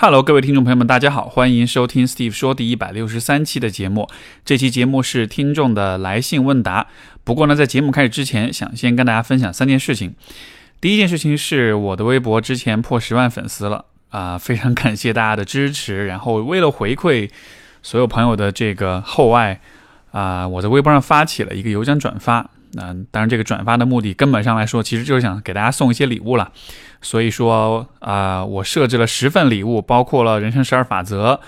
Hello，各位听众朋友们，大家好，欢迎收听 Steve 说第一百六十三期的节目。这期节目是听众的来信问答。不过呢，在节目开始之前，想先跟大家分享三件事情。第一件事情是我的微博之前破十万粉丝了啊，非常感谢大家的支持。然后为了回馈所有朋友的这个厚爱啊，我在微博上发起了一个邮箱转发。那，当然这个转发的目的根本上来说，其实就是想给大家送一些礼物了。所以说啊，我设置了十份礼物，包括了《人生十二法则》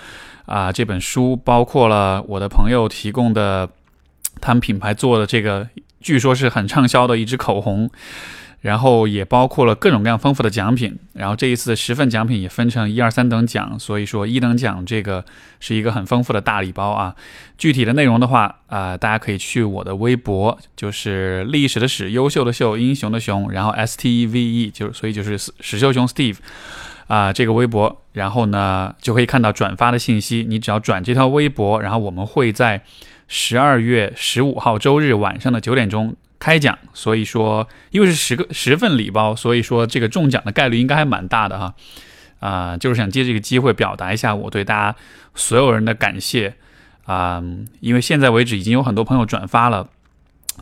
啊这本书，包括了我的朋友提供的他们品牌做的这个，据说是很畅销的一支口红。然后也包括了各种各样丰富的奖品，然后这一次十份奖品也分成一二三等奖，所以说一等奖这个是一个很丰富的大礼包啊。具体的内容的话啊，大家可以去我的微博，就是历史的史、优秀的秀、英雄的雄，然后 S T E V E，就所以就是史秀雄 Steve 啊这个微博，然后呢就可以看到转发的信息。你只要转这条微博，然后我们会在十二月十五号周日晚上的九点钟。开奖，所以说，因为是十个十份礼包，所以说这个中奖的概率应该还蛮大的哈，啊，就是想借这个机会表达一下我对大家所有人的感谢啊，因为现在为止已经有很多朋友转发了，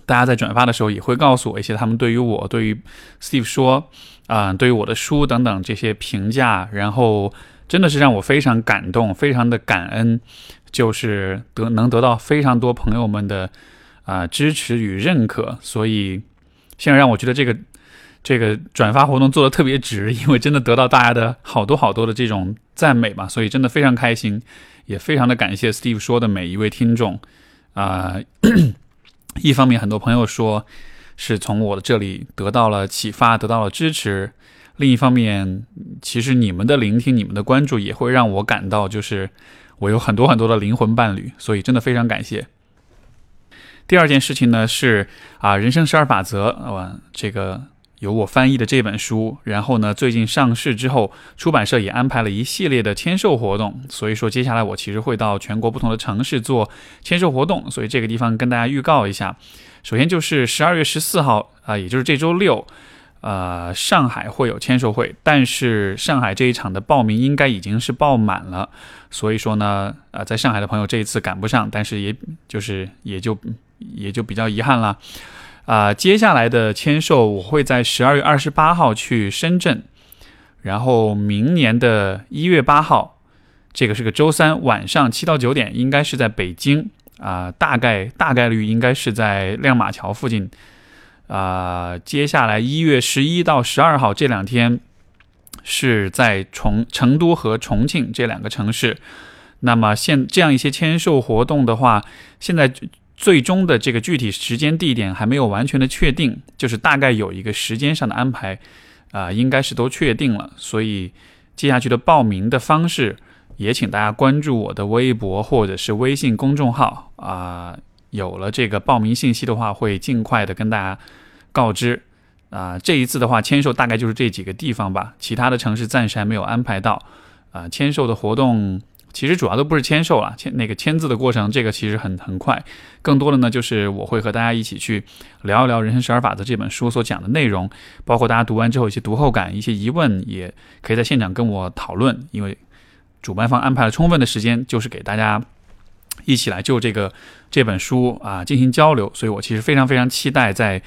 大家在转发的时候也会告诉我一些他们对于我、对于 Steve 说啊、对于我的书等等这些评价，然后真的是让我非常感动，非常的感恩，就是得能得到非常多朋友们的。啊，支持与认可，所以现在让我觉得这个这个转发活动做的特别值，因为真的得到大家的好多好多的这种赞美嘛，所以真的非常开心，也非常的感谢 Steve 说的每一位听众啊。一方面，很多朋友说是从我的这里得到了启发，得到了支持；另一方面，其实你们的聆听、你们的关注也会让我感到，就是我有很多很多的灵魂伴侣，所以真的非常感谢。第二件事情呢是啊，人生十二法则啊，这个由我翻译的这本书，然后呢，最近上市之后，出版社也安排了一系列的签售活动，所以说接下来我其实会到全国不同的城市做签售活动，所以这个地方跟大家预告一下，首先就是十二月十四号啊，也就是这周六，呃，上海会有签售会，但是上海这一场的报名应该已经是爆满了，所以说呢，呃，在上海的朋友这一次赶不上，但是也就是也就。也就比较遗憾了，啊，接下来的签售我会在十二月二十八号去深圳，然后明年的一月八号，这个是个周三晚上七到九点，应该是在北京啊，大概大概率应该是在亮马桥附近，啊，接下来一月十一到十二号这两天是在重成都和重庆这两个城市，那么现这样一些签售活动的话，现在。最终的这个具体时间地点还没有完全的确定，就是大概有一个时间上的安排，啊，应该是都确定了。所以接下去的报名的方式，也请大家关注我的微博或者是微信公众号啊。有了这个报名信息的话，会尽快的跟大家告知。啊，这一次的话，签售大概就是这几个地方吧，其他的城市暂时还没有安排到。啊，签售的活动。其实主要都不是签售了，签那个签字的过程，这个其实很很快。更多的呢，就是我会和大家一起去聊一聊《人生十二法则》这本书所讲的内容，包括大家读完之后一些读后感、一些疑问，也可以在现场跟我讨论。因为主办方安排了充分的时间，就是给大家一起来就这个这本书啊进行交流，所以我其实非常非常期待在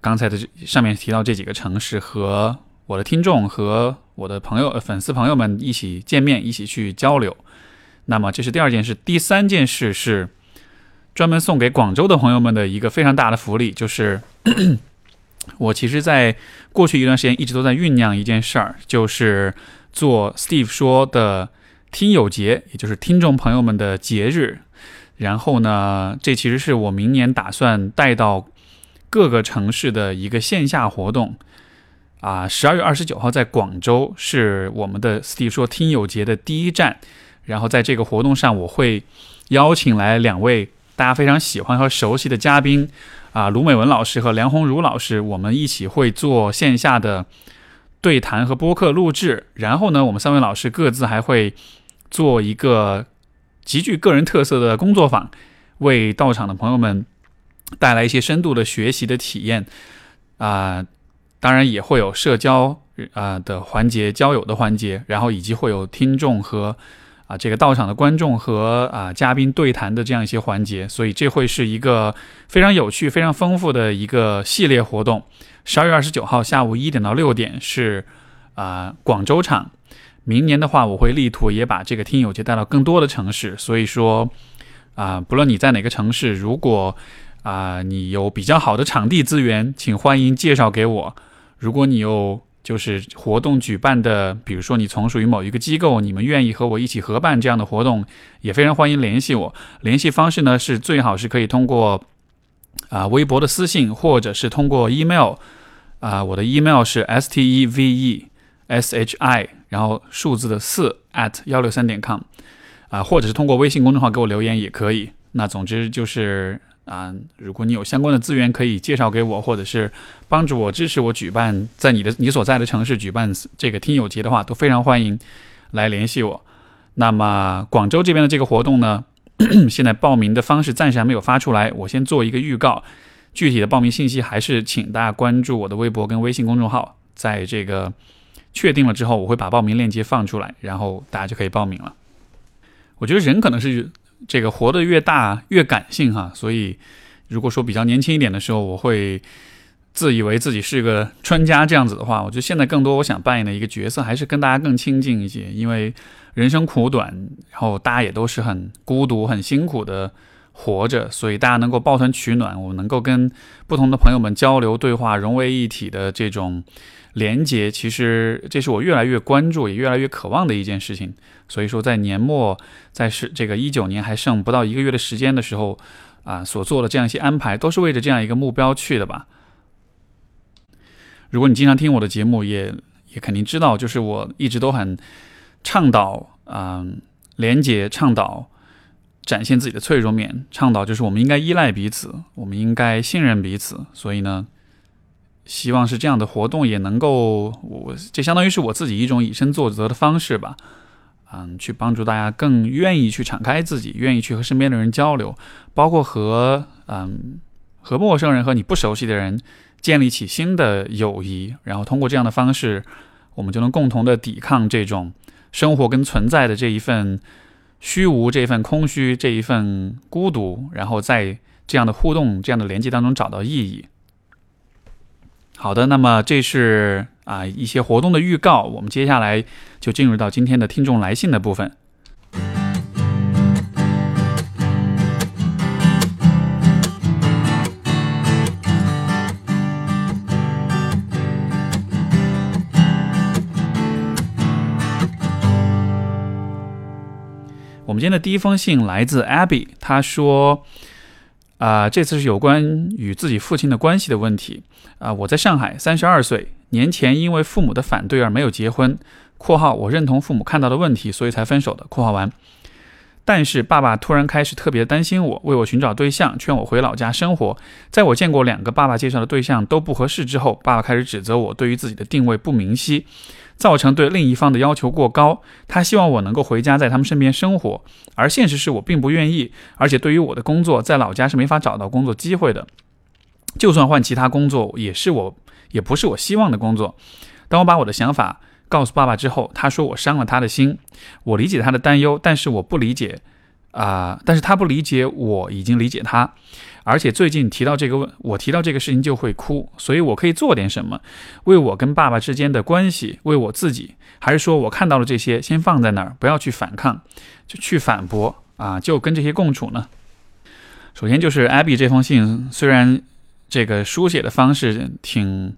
刚才的上面提到这几个城市和我的听众和我的朋友、粉丝朋友们一起见面，一起去交流。那么这是第二件事，第三件事是专门送给广州的朋友们的一个非常大的福利，就是 我其实在过去一段时间一直都在酝酿一件事儿，就是做 Steve 说的听友节，也就是听众朋友们的节日。然后呢，这其实是我明年打算带到各个城市的一个线下活动。啊，十二月二十九号在广州是我们的 Steve 说听友节的第一站。然后在这个活动上，我会邀请来两位大家非常喜欢和熟悉的嘉宾，啊，卢美文老师和梁红茹老师，我们一起会做线下的对谈和播客录制。然后呢，我们三位老师各自还会做一个极具个人特色的工作坊，为到场的朋友们带来一些深度的学习的体验。啊，当然也会有社交啊的环节、交友的环节，然后以及会有听众和啊这个到场的观众和啊嘉宾对谈的这样一些环节，所以这会是一个非常有趣、非常丰富的一个系列活动。十二月二十九号下午一点到六点是啊广州场，明年的话我会力图也把这个听友节带到更多的城市，所以说啊不论你在哪个城市，如果啊你有比较好的场地资源，请欢迎介绍给我。如果你有就是活动举办的，比如说你从属于某一个机构，你们愿意和我一起合办这样的活动，也非常欢迎联系我。联系方式呢是最好是可以通过啊微博的私信，或者是通过 email。啊，我的 email 是 s t e v e s h i，然后数字的四 at 幺六三点 com，啊，或者是通过微信公众号给我留言也可以。那总之就是啊，如果你有相关的资源可以介绍给我，或者是帮助我支持我举办在你的你所在的城市举办这个听友节的话，都非常欢迎来联系我。那么广州这边的这个活动呢，现在报名的方式暂时还没有发出来，我先做一个预告。具体的报名信息还是请大家关注我的微博跟微信公众号，在这个确定了之后，我会把报名链接放出来，然后大家就可以报名了。我觉得人可能是这个活得越大越感性哈，所以如果说比较年轻一点的时候，我会自以为自己是个专家这样子的话，我觉得现在更多我想扮演的一个角色还是跟大家更亲近一些，因为人生苦短，然后大家也都是很孤独、很辛苦的。活着，所以大家能够抱团取暖，我能够跟不同的朋友们交流对话，融为一体的这种连接，其实这是我越来越关注，也越来越渴望的一件事情。所以说，在年末，在是这个一九年还剩不到一个月的时间的时候，啊，所做的这样一些安排，都是为着这样一个目标去的吧。如果你经常听我的节目，也也肯定知道，就是我一直都很倡导，嗯，连接，倡导。展现自己的脆弱面，倡导就是我们应该依赖彼此，我们应该信任彼此。所以呢，希望是这样的活动也能够，我这相当于是我自己一种以身作则的方式吧。嗯，去帮助大家更愿意去敞开自己，愿意去和身边的人交流，包括和嗯和陌生人和你不熟悉的人建立起新的友谊，然后通过这样的方式，我们就能共同的抵抗这种生活跟存在的这一份。虚无这一份空虚，这一份孤独，然后在这样的互动、这样的连接当中找到意义。好的，那么这是啊一些活动的预告，我们接下来就进入到今天的听众来信的部分。我们今天的第一封信来自 Abby，他说：“啊，这次是有关与自己父亲的关系的问题。啊，我在上海，三十二岁，年前因为父母的反对而没有结婚（括号我认同父母看到的问题，所以才分手的）。括号完。但是爸爸突然开始特别担心我，为我寻找对象，劝我回老家生活。在我见过两个爸爸介绍的对象都不合适之后，爸爸开始指责我对于自己的定位不明晰。”造成对另一方的要求过高，他希望我能够回家在他们身边生活，而现实是我并不愿意，而且对于我的工作在老家是没法找到工作机会的，就算换其他工作也是我也不是我希望的工作。当我把我的想法告诉爸爸之后，他说我伤了他的心，我理解他的担忧，但是我不理解。啊！但是他不理解，我已经理解他，而且最近提到这个问，我提到这个事情就会哭，所以我可以做点什么，为我跟爸爸之间的关系，为我自己，还是说我看到了这些，先放在那儿，不要去反抗，就去反驳啊，就跟这些共处呢？首先就是 Abby 这封信，虽然这个书写的方式挺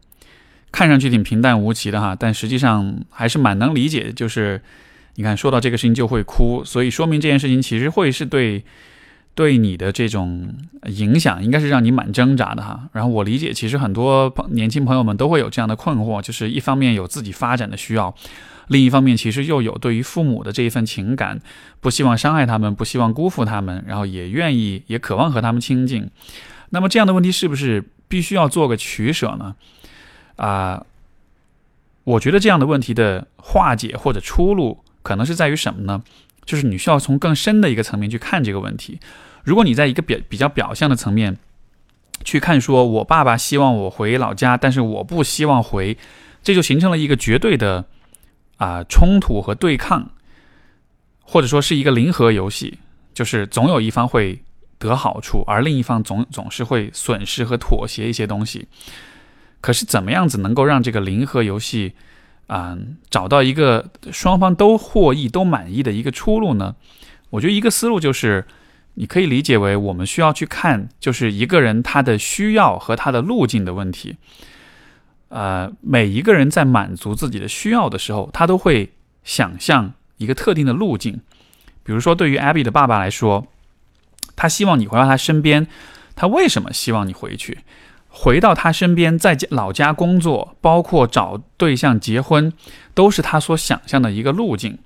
看上去挺平淡无奇的哈，但实际上还是蛮能理解，就是。你看，说到这个事情就会哭，所以说明这件事情其实会是对对你的这种影响，应该是让你蛮挣扎的哈。然后我理解，其实很多年轻朋友们都会有这样的困惑，就是一方面有自己发展的需要，另一方面其实又有对于父母的这一份情感，不希望伤害他们，不希望辜负他们，然后也愿意也渴望和他们亲近。那么这样的问题是不是必须要做个取舍呢？啊，我觉得这样的问题的化解或者出路。可能是在于什么呢？就是你需要从更深的一个层面去看这个问题。如果你在一个表比较表象的层面去看说，我爸爸希望我回老家，但是我不希望回，这就形成了一个绝对的啊冲突和对抗，或者说是一个零和游戏，就是总有一方会得好处，而另一方总总是会损失和妥协一些东西。可是怎么样子能够让这个零和游戏啊找到一个双方都获益、都满意的一个出路呢？我觉得一个思路就是。你可以理解为，我们需要去看，就是一个人他的需要和他的路径的问题。呃，每一个人在满足自己的需要的时候，他都会想象一个特定的路径。比如说，对于 Abby 的爸爸来说，他希望你回到他身边。他为什么希望你回去？回到他身边，在老家工作，包括找对象、结婚，都是他所想象的一个路径。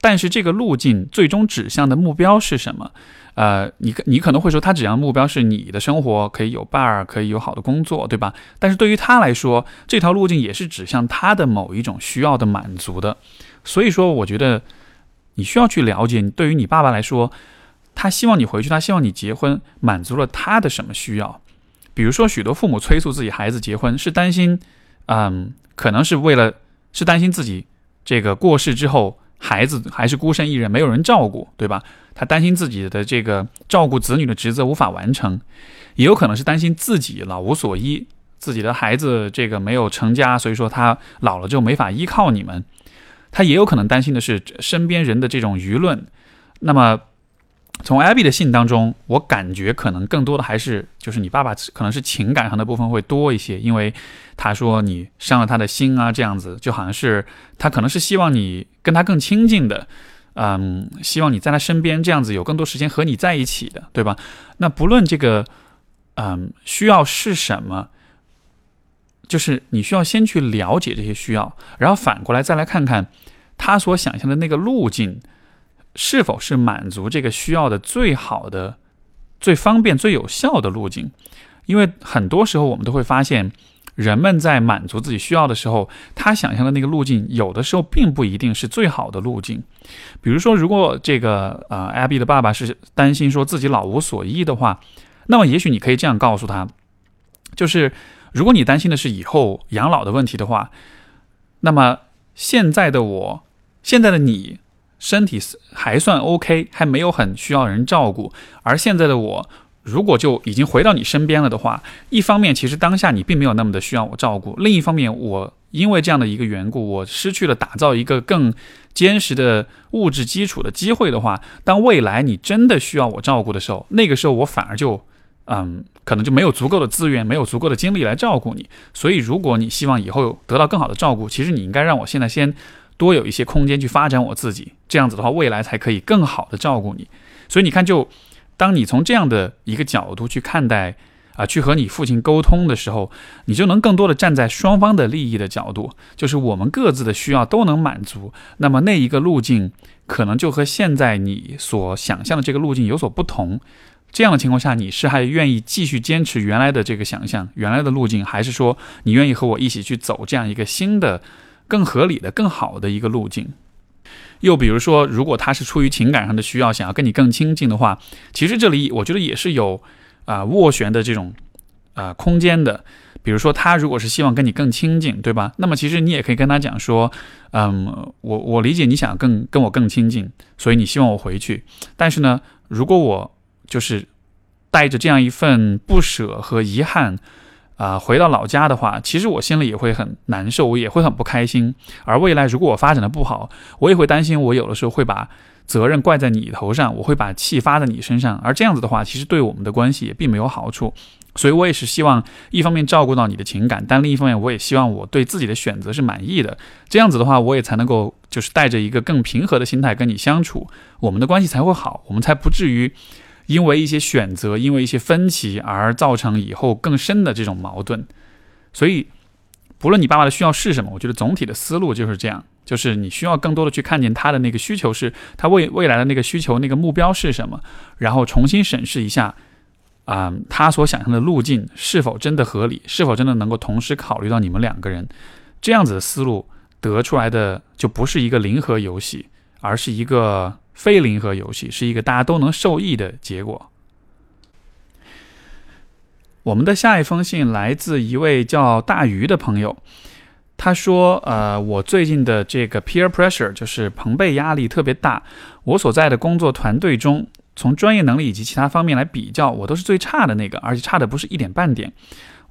但是，这个路径最终指向的目标是什么？呃，你你可能会说，他指向目标是你的生活可以有伴儿，可以有好的工作，对吧？但是对于他来说，这条路径也是指向他的某一种需要的满足的。所以说，我觉得你需要去了解，你对于你爸爸来说，他希望你回去，他希望你结婚，满足了他的什么需要？比如说，许多父母催促自己孩子结婚，是担心，嗯，可能是为了是担心自己这个过世之后。孩子还是孤身一人，没有人照顾，对吧？他担心自己的这个照顾子女的职责无法完成，也有可能是担心自己老无所依，自己的孩子这个没有成家，所以说他老了就没法依靠你们。他也有可能担心的是身边人的这种舆论。那么。从 Abby 的信当中，我感觉可能更多的还是就是你爸爸可能是情感上的部分会多一些，因为他说你伤了他的心啊，这样子就好像是他可能是希望你跟他更亲近的，嗯，希望你在他身边，这样子有更多时间和你在一起的，对吧？那不论这个嗯需要是什么，就是你需要先去了解这些需要，然后反过来再来看看他所想象的那个路径。是否是满足这个需要的最好的、最方便、最有效的路径？因为很多时候我们都会发现，人们在满足自己需要的时候，他想象的那个路径，有的时候并不一定是最好的路径。比如说，如果这个呃，Abby 的爸爸是担心说自己老无所依的话，那么也许你可以这样告诉他：，就是如果你担心的是以后养老的问题的话，那么现在的我，现在的你。身体还算 OK，还没有很需要人照顾。而现在的我，如果就已经回到你身边了的话，一方面其实当下你并没有那么的需要我照顾；另一方面，我因为这样的一个缘故，我失去了打造一个更坚实的物质基础的机会的话，当未来你真的需要我照顾的时候，那个时候我反而就，嗯，可能就没有足够的资源，没有足够的精力来照顾你。所以，如果你希望以后得到更好的照顾，其实你应该让我现在先。多有一些空间去发展我自己，这样子的话，未来才可以更好的照顾你。所以你看，就当你从这样的一个角度去看待啊，去和你父亲沟通的时候，你就能更多的站在双方的利益的角度，就是我们各自的需要都能满足。那么那一个路径可能就和现在你所想象的这个路径有所不同。这样的情况下，你是还愿意继续坚持原来的这个想象、原来的路径，还是说你愿意和我一起去走这样一个新的？更合理的、更好的一个路径。又比如说，如果他是出于情感上的需要，想要跟你更亲近的话，其实这里我觉得也是有啊斡旋的这种啊空间的。比如说，他如果是希望跟你更亲近，对吧？那么其实你也可以跟他讲说，嗯，我我理解你想更跟我更亲近，所以你希望我回去。但是呢，如果我就是带着这样一份不舍和遗憾。啊，回到老家的话，其实我心里也会很难受，我也会很不开心。而未来如果我发展的不好，我也会担心，我有的时候会把责任怪在你头上，我会把气发在你身上。而这样子的话，其实对我们的关系也并没有好处。所以我也是希望一方面照顾到你的情感，但另一方面我也希望我对自己的选择是满意的。这样子的话，我也才能够就是带着一个更平和的心态跟你相处，我们的关系才会好，我们才不至于。因为一些选择，因为一些分歧而造成以后更深的这种矛盾，所以不论你爸爸的需要是什么，我觉得总体的思路就是这样，就是你需要更多的去看见他的那个需求是他未未来的那个需求那个目标是什么，然后重新审视一下，啊，他所想象的路径是否真的合理，是否真的能够同时考虑到你们两个人，这样子的思路得出来的就不是一个零和游戏，而是一个。非零和游戏是一个大家都能受益的结果。我们的下一封信来自一位叫大鱼的朋友，他说：“呃，我最近的这个 peer pressure 就是朋辈压力特别大，我所在的工作团队中，从专业能力以及其他方面来比较，我都是最差的那个，而且差的不是一点半点。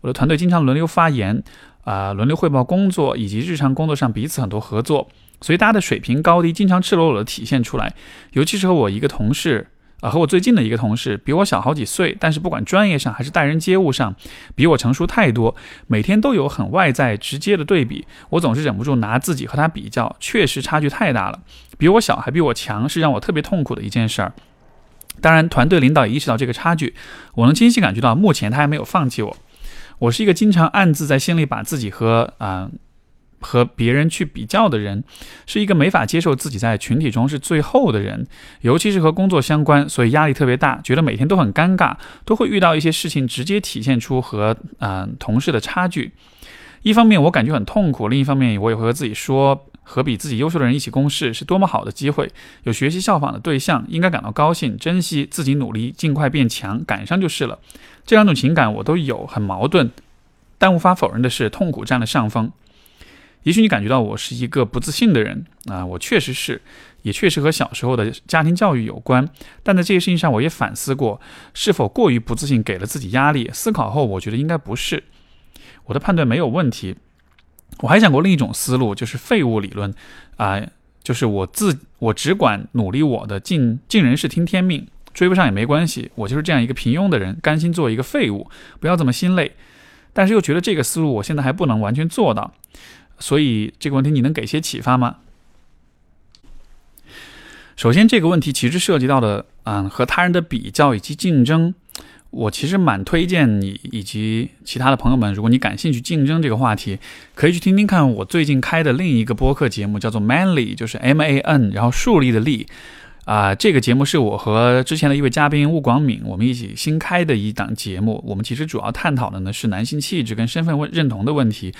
我的团队经常轮流发言，啊，轮流汇报工作，以及日常工作上彼此很多合作，所以大家的水平高低经常赤裸裸的体现出来，尤其是和我一个同事。”啊，和我最近的一个同事比我小好几岁，但是不管专业上还是待人接物上，比我成熟太多。每天都有很外在直接的对比，我总是忍不住拿自己和他比较，确实差距太大了。比我小还比我强，是让我特别痛苦的一件事儿。当然，团队领导也意识到这个差距，我能清晰感觉到，目前他还没有放弃我。我是一个经常暗自在心里把自己和啊。和别人去比较的人，是一个没法接受自己在群体中是最后的人，尤其是和工作相关，所以压力特别大，觉得每天都很尴尬，都会遇到一些事情，直接体现出和嗯同事的差距。一方面我感觉很痛苦，另一方面我也会和自己说，和比自己优秀的人一起共事是多么好的机会，有学习效仿的对象，应该感到高兴，珍惜自己努力，尽快变强，赶上就是了。这两种情感我都有，很矛盾，但无法否认的是，痛苦占了上风。也许你感觉到我是一个不自信的人啊，我确实是，也确实和小时候的家庭教育有关。但在这些事情上，我也反思过，是否过于不自信，给了自己压力。思考后，我觉得应该不是，我的判断没有问题。我还想过另一种思路，就是废物理论啊，就是我自我只管努力我的，尽尽人事听天命，追不上也没关系，我就是这样一个平庸的人，甘心做一个废物，不要这么心累。但是又觉得这个思路我现在还不能完全做到。所以这个问题你能给些启发吗？首先，这个问题其实涉及到的，嗯，和他人的比较以及竞争，我其实蛮推荐你以及其他的朋友们，如果你感兴趣竞争这个话题，可以去听听看我最近开的另一个播客节目，叫做 Manly，就是 M A N，然后树立的立，啊，这个节目是我和之前的一位嘉宾吴广敏我们一起新开的一档节目，我们其实主要探讨的呢是男性气质跟身份问认同的问题。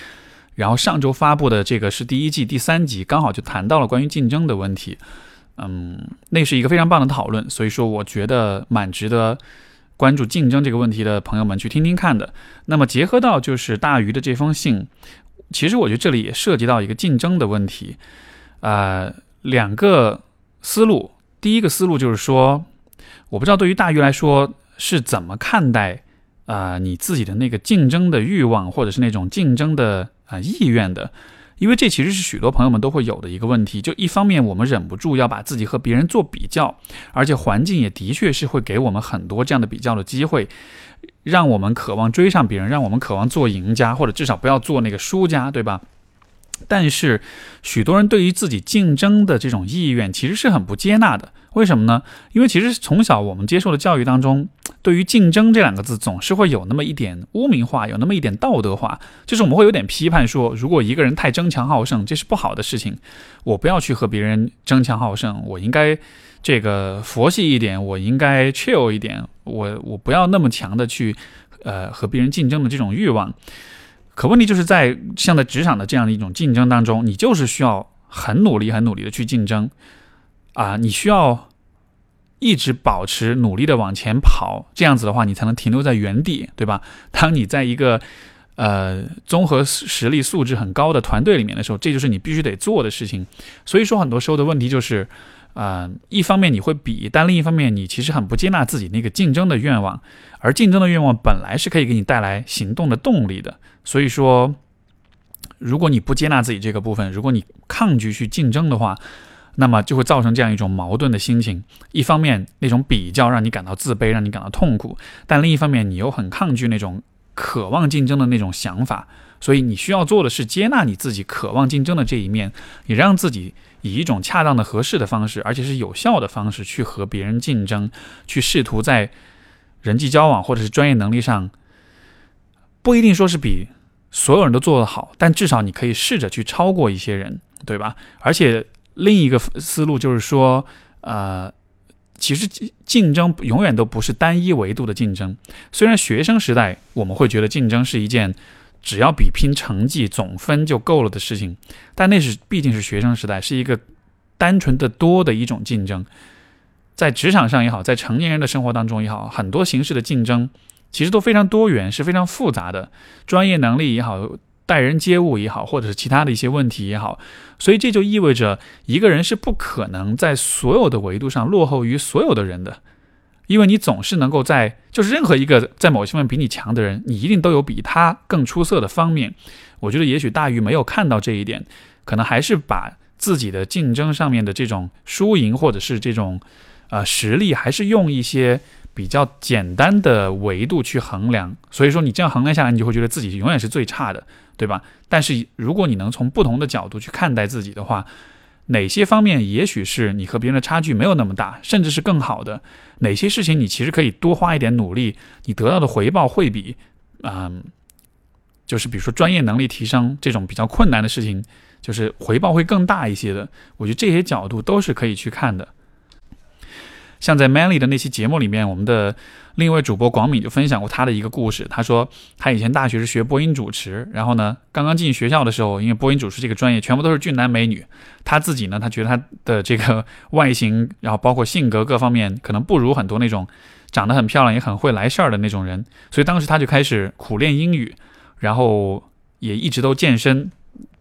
然后上周发布的这个是第一季第三集，刚好就谈到了关于竞争的问题，嗯，那是一个非常棒的讨论，所以说我觉得蛮值得关注竞争这个问题的朋友们去听听看的。那么结合到就是大鱼的这封信，其实我觉得这里也涉及到一个竞争的问题，呃，两个思路，第一个思路就是说，我不知道对于大鱼来说是怎么看待啊你自己的那个竞争的欲望，或者是那种竞争的。啊，意愿的，因为这其实是许多朋友们都会有的一个问题。就一方面，我们忍不住要把自己和别人做比较，而且环境也的确是会给我们很多这样的比较的机会，让我们渴望追上别人，让我们渴望做赢家，或者至少不要做那个输家，对吧？但是，许多人对于自己竞争的这种意愿其实是很不接纳的。为什么呢？因为其实从小我们接受的教育当中，对于竞争这两个字总是会有那么一点污名化，有那么一点道德化，就是我们会有点批判说，如果一个人太争强好胜，这是不好的事情。我不要去和别人争强好胜，我应该这个佛系一点，我应该 chill 一点，我我不要那么强的去呃和别人竞争的这种欲望。可问题就是在像在职场的这样的一种竞争当中，你就是需要很努力、很努力的去竞争，啊，你需要一直保持努力的往前跑，这样子的话，你才能停留在原地，对吧？当你在一个呃综合实力素质很高的团队里面的时候，这就是你必须得做的事情。所以说，很多时候的问题就是。啊，一方面你会比，但另一方面你其实很不接纳自己那个竞争的愿望，而竞争的愿望本来是可以给你带来行动的动力的。所以说，如果你不接纳自己这个部分，如果你抗拒去竞争的话，那么就会造成这样一种矛盾的心情。一方面那种比较让你感到自卑，让你感到痛苦，但另一方面你又很抗拒那种渴望竞争的那种想法。所以你需要做的是接纳你自己渴望竞争的这一面，也让自己。以一种恰当的、合适的方式，而且是有效的方式去和别人竞争，去试图在人际交往或者是专业能力上，不一定说是比所有人都做得好，但至少你可以试着去超过一些人，对吧？而且另一个思路就是说，呃，其实竞争永远都不是单一维度的竞争。虽然学生时代我们会觉得竞争是一件。只要比拼成绩总分就够了的事情，但那是毕竟是学生时代，是一个单纯的多的一种竞争。在职场上也好，在成年人的生活当中也好，很多形式的竞争，其实都非常多元，是非常复杂的，专业能力也好，待人接物也好，或者是其他的一些问题也好，所以这就意味着一个人是不可能在所有的维度上落后于所有的人的，因为你总是能够在，就是任何一个在某些方面比你强的人，你一定都有比他更出色的方面。我觉得也许大鱼没有看到这一点，可能还是把自己的竞争上面的这种输赢或者是这种呃实力，还是用一些。比较简单的维度去衡量，所以说你这样衡量下来，你就会觉得自己永远是最差的，对吧？但是如果你能从不同的角度去看待自己的话，哪些方面也许是你和别人的差距没有那么大，甚至是更好的？哪些事情你其实可以多花一点努力，你得到的回报会比，嗯，就是比如说专业能力提升这种比较困难的事情，就是回报会更大一些的。我觉得这些角度都是可以去看的。像在 Manly 的那期节目里面，我们的另一位主播广敏就分享过他的一个故事。他说他以前大学是学播音主持，然后呢，刚刚进学校的时候，因为播音主持这个专业全部都是俊男美女，他自己呢，他觉得他的这个外形，然后包括性格各方面，可能不如很多那种长得很漂亮也很会来事儿的那种人，所以当时他就开始苦练英语，然后也一直都健身。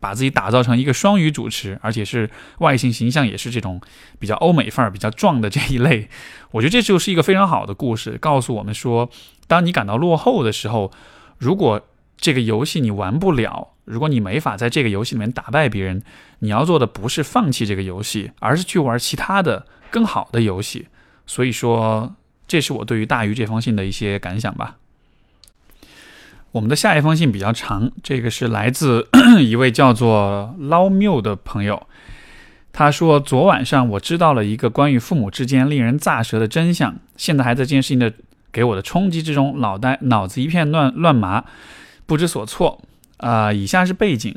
把自己打造成一个双语主持，而且是外形形象也是这种比较欧美范儿、比较壮的这一类。我觉得这就是一个非常好的故事，告诉我们说，当你感到落后的时候，如果这个游戏你玩不了，如果你没法在这个游戏里面打败别人，你要做的不是放弃这个游戏，而是去玩其他的更好的游戏。所以说，这是我对于大鱼这封信的一些感想吧。我们的下一封信比较长，这个是来自 一位叫做捞缪的朋友。他说：“昨晚上我知道了一个关于父母之间令人咋舌的真相，现在还在这件事情的给我的冲击之中，脑袋脑子一片乱乱麻，不知所措。啊，以下是背景：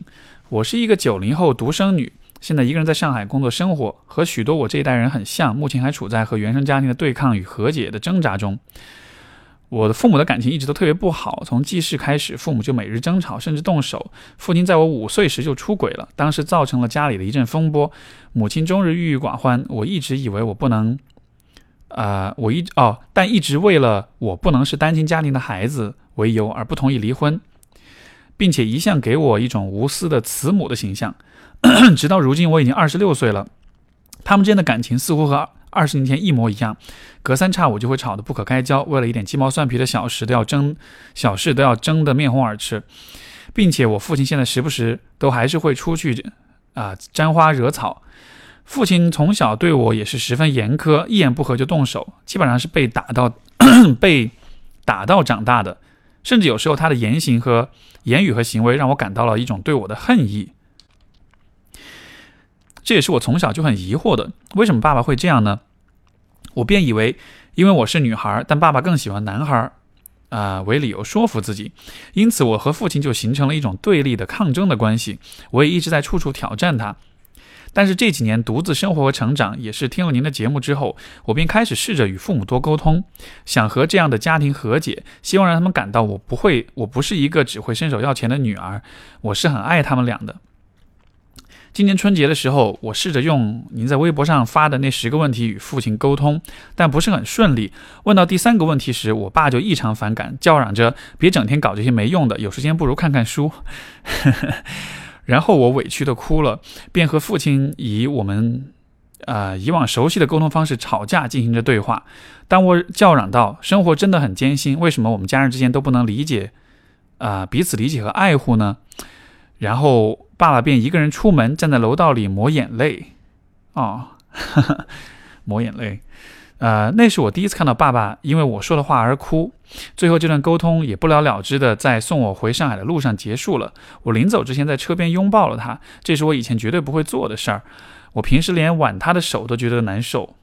我是一个九零后独生女，现在一个人在上海工作生活，和许多我这一代人很像，目前还处在和原生家庭的对抗与和解的挣扎中。”我的父母的感情一直都特别不好，从记事开始，父母就每日争吵，甚至动手。父亲在我五岁时就出轨了，当时造成了家里的一阵风波。母亲终日郁郁寡欢，我一直以为我不能，啊，我一哦，但一直为了我不能是单亲家庭的孩子为由而不同意离婚，并且一向给我一种无私的慈母的形象。直到如今，我已经二十六岁了，他们之间的感情似乎和。二十年前一模一样，隔三差五就会吵得不可开交，为了一点鸡毛蒜皮的小事都要争，小事都要争得面红耳赤，并且我父亲现在时不时都还是会出去啊沾花惹草。父亲从小对我也是十分严苛，一言不合就动手，基本上是被打到 被打到长大的，甚至有时候他的言行和言语和行为让我感到了一种对我的恨意。这也是我从小就很疑惑的，为什么爸爸会这样呢？我便以为，因为我是女孩，但爸爸更喜欢男孩，啊，为理由说服自己，因此我和父亲就形成了一种对立的抗争的关系。我也一直在处处挑战他。但是这几年独自生活和成长，也是听了您的节目之后，我便开始试着与父母多沟通，想和这样的家庭和解，希望让他们感到我不会，我不是一个只会伸手要钱的女儿，我是很爱他们俩的。今年春节的时候，我试着用您在微博上发的那十个问题与父亲沟通，但不是很顺利。问到第三个问题时，我爸就异常反感，叫嚷着别整天搞这些没用的，有时间不如看看书。然后我委屈的哭了，便和父亲以我们啊以往熟悉的沟通方式吵架，进行着对话。当我叫嚷道：“生活真的很艰辛，为什么我们家人之间都不能理解啊彼此理解和爱护呢？”然后。爸爸便一个人出门，站在楼道里抹眼泪，哦，抹眼泪。呃，那是我第一次看到爸爸因为我说的话而哭。最后这段沟通也不了了之的在送我回上海的路上结束了。我临走之前在车边拥抱了他，这是我以前绝对不会做的事儿。我平时连挽他的手都觉得难受。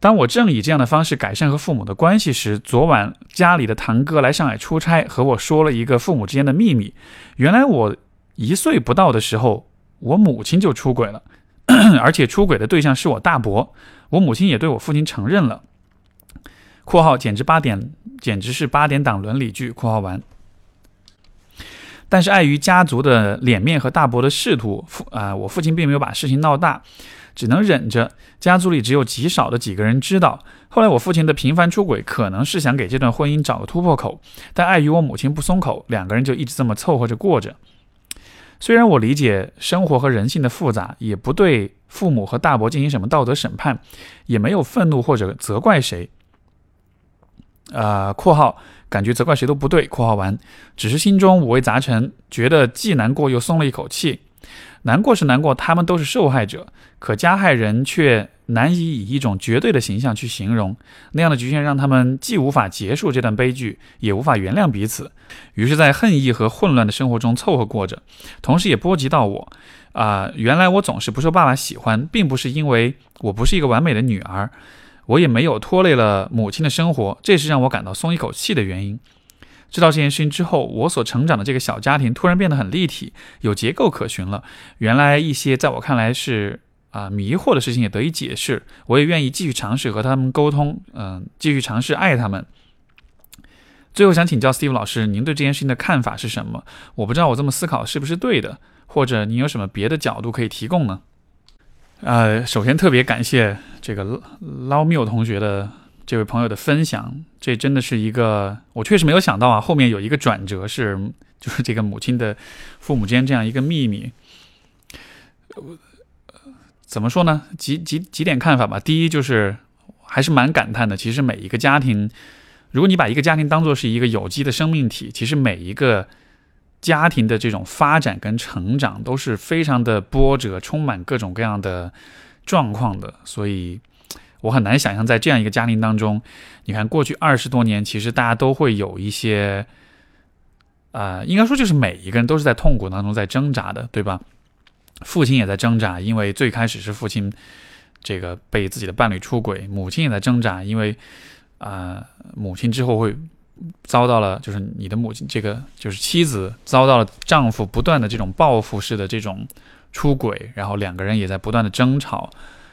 当我正以这样的方式改善和父母的关系时，昨晚家里的堂哥来上海出差，和我说了一个父母之间的秘密。原来我。一岁不到的时候，我母亲就出轨了，而且出轨的对象是我大伯。我母亲也对我父亲承认了。（括号简直八点，简直是八点档伦理剧。）（括号完）。但是碍于家族的脸面和大伯的仕途，父啊，我父亲并没有把事情闹大。只能忍着。家族里只有极少的几个人知道。后来我父亲的频繁出轨，可能是想给这段婚姻找个突破口，但碍于我母亲不松口，两个人就一直这么凑合着过着。虽然我理解生活和人性的复杂，也不对父母和大伯进行什么道德审判，也没有愤怒或者责怪谁。呃（括号）感觉责怪谁都不对（括号完），只是心中五味杂陈，觉得既难过又松了一口气。难过是难过，他们都是受害者，可加害人却难以以一种绝对的形象去形容，那样的局限让他们既无法结束这段悲剧，也无法原谅彼此，于是，在恨意和混乱的生活中凑合过着，同时也波及到我。啊，原来我总是不受爸爸喜欢，并不是因为我不是一个完美的女儿，我也没有拖累了母亲的生活，这是让我感到松一口气的原因。知道这件事情之后，我所成长的这个小家庭突然变得很立体，有结构可循了。原来一些在我看来是啊迷惑的事情也得以解释。我也愿意继续尝试和他们沟通，嗯，继续尝试爱他们。最后想请教 Steve 老师，您对这件事情的看法是什么？我不知道我这么思考是不是对的，或者您有什么别的角度可以提供呢？呃，首先特别感谢这个捞缪同学的。这位朋友的分享，这真的是一个我确实没有想到啊！后面有一个转折是，就是这个母亲的父母间这样一个秘密。怎么说呢？几几几点看法吧。第一就是还是蛮感叹的。其实每一个家庭，如果你把一个家庭当做是一个有机的生命体，其实每一个家庭的这种发展跟成长都是非常的波折，充满各种各样的状况的。所以。我很难想象，在这样一个家庭当中，你看过去二十多年，其实大家都会有一些，呃，应该说就是每一个人都是在痛苦当中在挣扎的，对吧？父亲也在挣扎，因为最开始是父亲这个被自己的伴侣出轨；母亲也在挣扎，因为啊，母亲之后会遭到了，就是你的母亲这个就是妻子遭到了丈夫不断的这种报复式的这种出轨，然后两个人也在不断的争吵。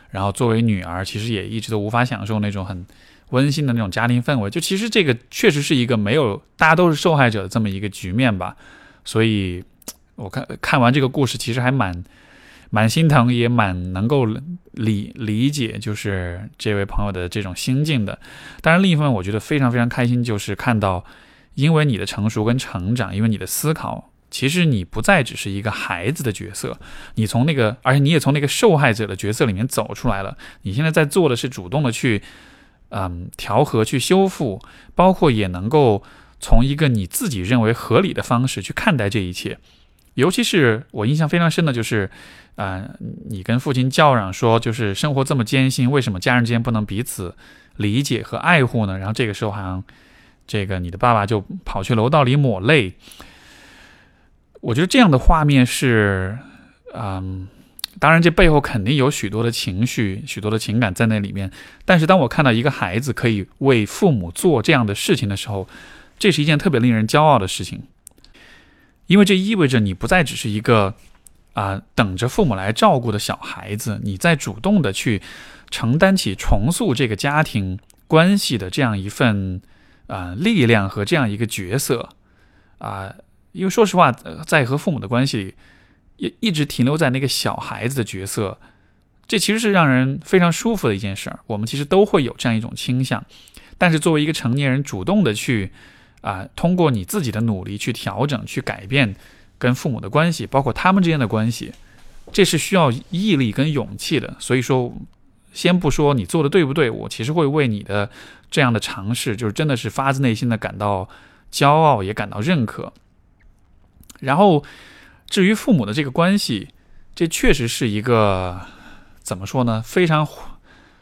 然后作为女儿，其实也一直都无法享受那种很温馨的那种家庭氛围。就其实这个确实是一个没有大家都是受害者的这么一个局面吧。所以，我看看完这个故事，其实还蛮蛮心疼，也蛮能够理理解，就是这位朋友的这种心境的。当然，另一方面，我觉得非常非常开心，就是看到因为你的成熟跟成长，因为你的思考。其实你不再只是一个孩子的角色，你从那个，而且你也从那个受害者的角色里面走出来了。你现在在做的是主动的去，嗯，调和、去修复，包括也能够从一个你自己认为合理的方式去看待这一切。尤其是我印象非常深的就是，啊，你跟父亲叫嚷说，就是生活这么艰辛，为什么家人之间不能彼此理解和爱护呢？然后这个时候好像，这个你的爸爸就跑去楼道里抹泪。我觉得这样的画面是，嗯，当然这背后肯定有许多的情绪、许多的情感在那里面。但是当我看到一个孩子可以为父母做这样的事情的时候，这是一件特别令人骄傲的事情，因为这意味着你不再只是一个啊等着父母来照顾的小孩子，你在主动的去承担起重塑这个家庭关系的这样一份啊力量和这样一个角色啊。因为说实话，在和父母的关系里，也一直停留在那个小孩子的角色，这其实是让人非常舒服的一件事儿。我们其实都会有这样一种倾向，但是作为一个成年人，主动的去啊，通过你自己的努力去调整、去改变跟父母的关系，包括他们之间的关系，这是需要毅力跟勇气的。所以说，先不说你做的对不对，我其实会为你的这样的尝试，就是真的是发自内心的感到骄傲，也感到认可。然后，至于父母的这个关系，这确实是一个怎么说呢？非常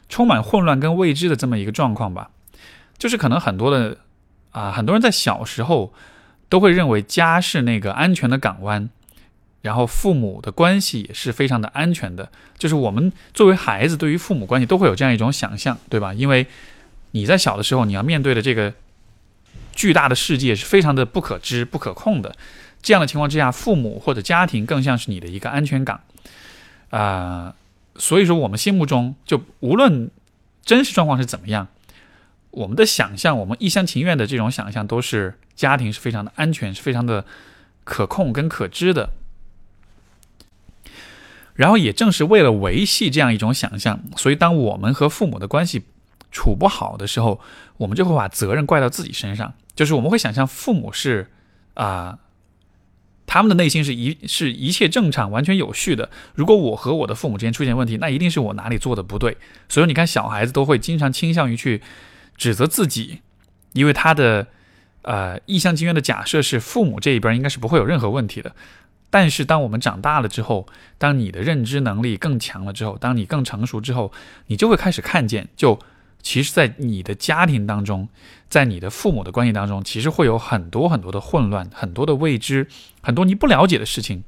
充满混乱跟未知的这么一个状况吧。就是可能很多的啊，很多人在小时候都会认为家是那个安全的港湾，然后父母的关系也是非常的安全的。就是我们作为孩子，对于父母关系都会有这样一种想象，对吧？因为你在小的时候，你要面对的这个巨大的世界是非常的不可知、不可控的。这样的情况之下，父母或者家庭更像是你的一个安全港，啊，所以说我们心目中就无论真实状况是怎么样，我们的想象，我们一厢情愿的这种想象，都是家庭是非常的安全，是非常的可控跟可知的。然后也正是为了维系这样一种想象，所以当我们和父母的关系处不好的时候，我们就会把责任怪到自己身上，就是我们会想象父母是啊。他们的内心是一是一切正常、完全有序的。如果我和我的父母之间出现问题，那一定是我哪里做的不对。所以你看，小孩子都会经常倾向于去指责自己，因为他的呃一厢情愿的假设是父母这一边应该是不会有任何问题的。但是当我们长大了之后，当你的认知能力更强了之后，当你更成熟之后，你就会开始看见就。其实，在你的家庭当中，在你的父母的关系当中，其实会有很多很多的混乱，很多的未知，很多你不了解的事情。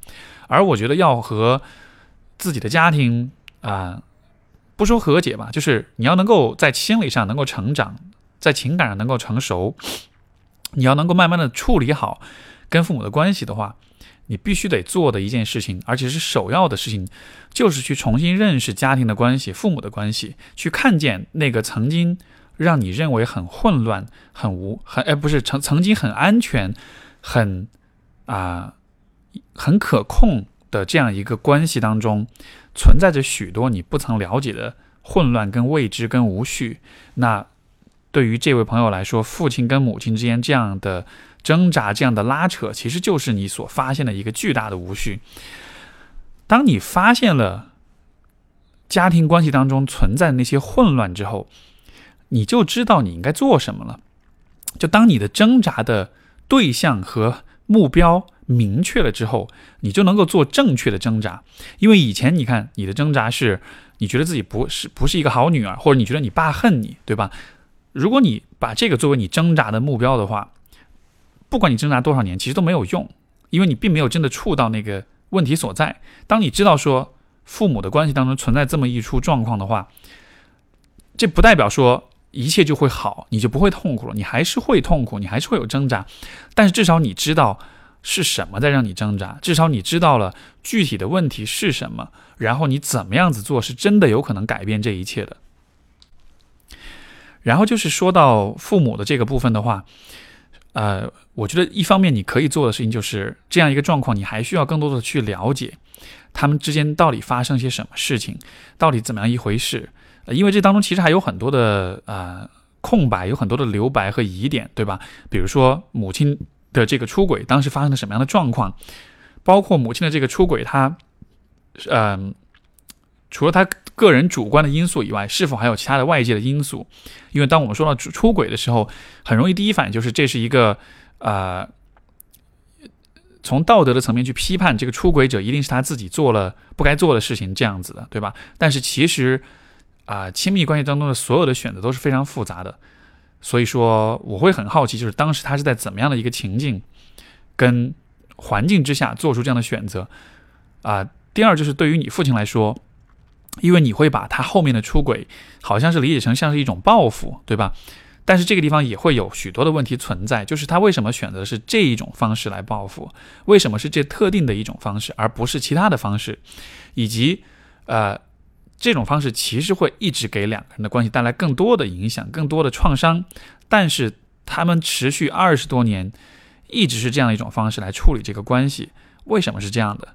而我觉得，要和自己的家庭啊，不说和解吧，就是你要能够在心理上能够成长，在情感上能够成熟，你要能够慢慢的处理好跟父母的关系的话。你必须得做的一件事情，而且是首要的事情，就是去重新认识家庭的关系、父母的关系，去看见那个曾经让你认为很混乱、很无、很哎不是曾曾经很安全、很啊很可控的这样一个关系当中，存在着许多你不曾了解的混乱、跟未知、跟无序。那对于这位朋友来说，父亲跟母亲之间这样的。挣扎这样的拉扯，其实就是你所发现的一个巨大的无序。当你发现了家庭关系当中存在那些混乱之后，你就知道你应该做什么了。就当你的挣扎的对象和目标明确了之后，你就能够做正确的挣扎。因为以前你看你的挣扎是，你觉得自己不是不是一个好女儿，或者你觉得你爸恨你，对吧？如果你把这个作为你挣扎的目标的话，不管你挣扎多少年，其实都没有用，因为你并没有真的触到那个问题所在。当你知道说父母的关系当中存在这么一出状况的话，这不代表说一切就会好，你就不会痛苦了。你还是会痛苦，你还是会有挣扎，但是至少你知道是什么在让你挣扎，至少你知道了具体的问题是什么，然后你怎么样子做是真的有可能改变这一切的。然后就是说到父母的这个部分的话。呃，我觉得一方面你可以做的事情就是这样一个状况，你还需要更多的去了解他们之间到底发生些什么事情，到底怎么样一回事。因为这当中其实还有很多的呃空白，有很多的留白和疑点，对吧？比如说母亲的这个出轨，当时发生了什么样的状况？包括母亲的这个出轨，她，嗯，除了他个人主观的因素以外，是否还有其他的外界的因素？因为当我们说到出轨的时候，很容易第一反应就是这是一个呃，从道德的层面去批判这个出轨者一定是他自己做了不该做的事情这样子的，对吧？但是其实啊，亲密关系当中的所有的选择都是非常复杂的，所以说我会很好奇，就是当时他是在怎么样的一个情境跟环境之下做出这样的选择啊？第二就是对于你父亲来说。因为你会把他后面的出轨，好像是理解成像是一种报复，对吧？但是这个地方也会有许多的问题存在，就是他为什么选择是这一种方式来报复？为什么是这特定的一种方式，而不是其他的方式？以及，呃，这种方式其实会一直给两个人的关系带来更多的影响、更多的创伤。但是他们持续二十多年，一直是这样一种方式来处理这个关系，为什么是这样的？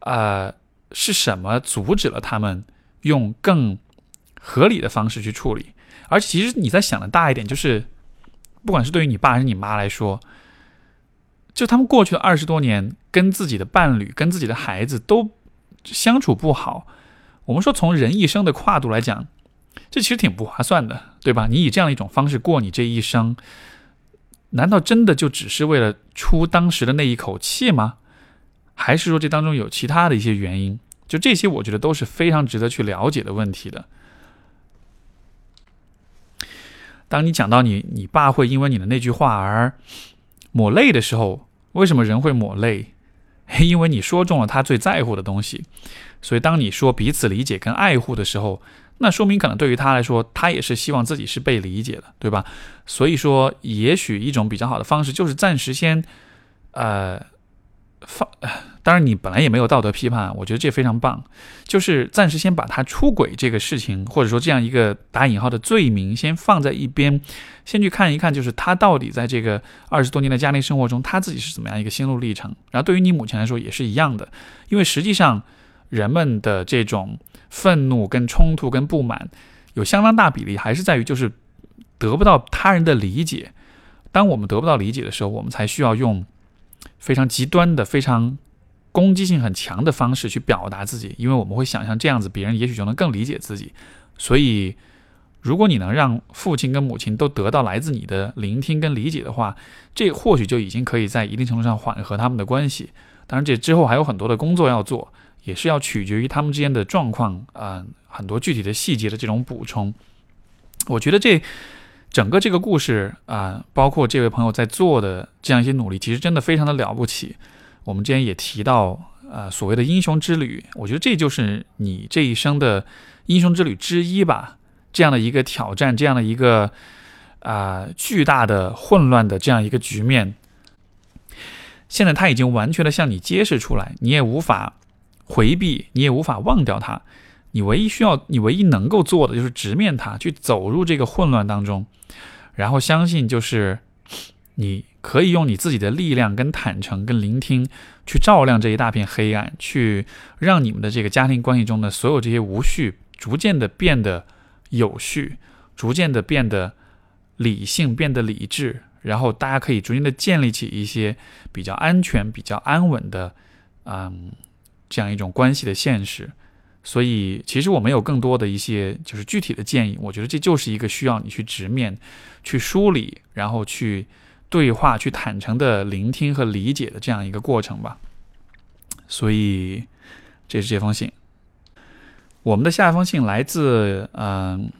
呃。是什么阻止了他们用更合理的方式去处理？而且，其实你在想的大一点，就是不管是对于你爸还是你妈来说，就他们过去的二十多年跟自己的伴侣、跟自己的孩子都相处不好。我们说，从人一生的跨度来讲，这其实挺不划算的，对吧？你以这样一种方式过你这一生，难道真的就只是为了出当时的那一口气吗？还是说这当中有其他的一些原因？就这些，我觉得都是非常值得去了解的问题的。当你讲到你你爸会因为你的那句话而抹泪的时候，为什么人会抹泪？因为你说中了他最在乎的东西。所以当你说彼此理解跟爱护的时候，那说明可能对于他来说，他也是希望自己是被理解的，对吧？所以说，也许一种比较好的方式就是暂时先，呃。放，当然你本来也没有道德批判，我觉得这非常棒。就是暂时先把他出轨这个事情，或者说这样一个打引号的罪名，先放在一边，先去看一看，就是他到底在这个二十多年的家庭生活中，他自己是怎么样一个心路历程。然后对于你母亲来说也是一样的，因为实际上，人们的这种愤怒、跟冲突、跟不满，有相当大比例还是在于就是得不到他人的理解。当我们得不到理解的时候，我们才需要用非常极端的、非常攻击性很强的方式去表达自己，因为我们会想象这样子别人也许就能更理解自己。所以，如果你能让父亲跟母亲都得到来自你的聆听跟理解的话，这或许就已经可以在一定程度上缓和他们的关系。当然，这之后还有很多的工作要做，也是要取决于他们之间的状况啊，很多具体的细节的这种补充。我觉得这。整个这个故事啊，包括这位朋友在做的这样一些努力，其实真的非常的了不起。我们之前也提到，呃，所谓的英雄之旅，我觉得这就是你这一生的英雄之旅之一吧。这样的一个挑战，这样的一个啊巨大的混乱的这样一个局面，现在他已经完全的向你揭示出来，你也无法回避，你也无法忘掉它。你唯一需要，你唯一能够做的就是直面它，去走入这个混乱当中，然后相信，就是你可以用你自己的力量、跟坦诚、跟聆听，去照亮这一大片黑暗，去让你们的这个家庭关系中的所有这些无序，逐渐的变得有序，逐渐的变得理性，变得理智，然后大家可以逐渐的建立起一些比较安全、比较安稳的，嗯，这样一种关系的现实。所以，其实我没有更多的一些就是具体的建议。我觉得这就是一个需要你去直面、去梳理，然后去对话、去坦诚的聆听和理解的这样一个过程吧。所以，这是这封信。我们的下一封信来自嗯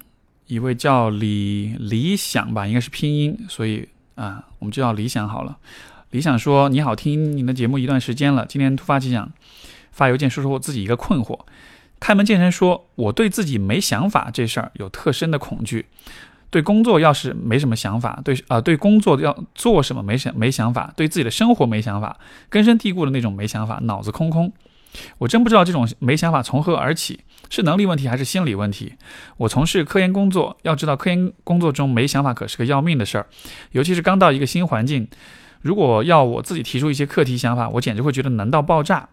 一位叫李理想吧，应该是拼音，所以啊，我们就叫理想好了。理想说：“你好，听您的节目一段时间了，今天突发奇想发邮件说说我自己一个困惑。”开门见山说：“我对自己没想法这事儿有特深的恐惧。对工作要是没什么想法，对啊，对工作要做什么没想没想法，对自己的生活没想法，根深蒂固的那种没想法，脑子空空。我真不知道这种没想法从何而起，是能力问题还是心理问题？我从事科研工作，要知道科研工作中没想法可是个要命的事儿，尤其是刚到一个新环境，如果要我自己提出一些课题想法，我简直会觉得难到爆炸。”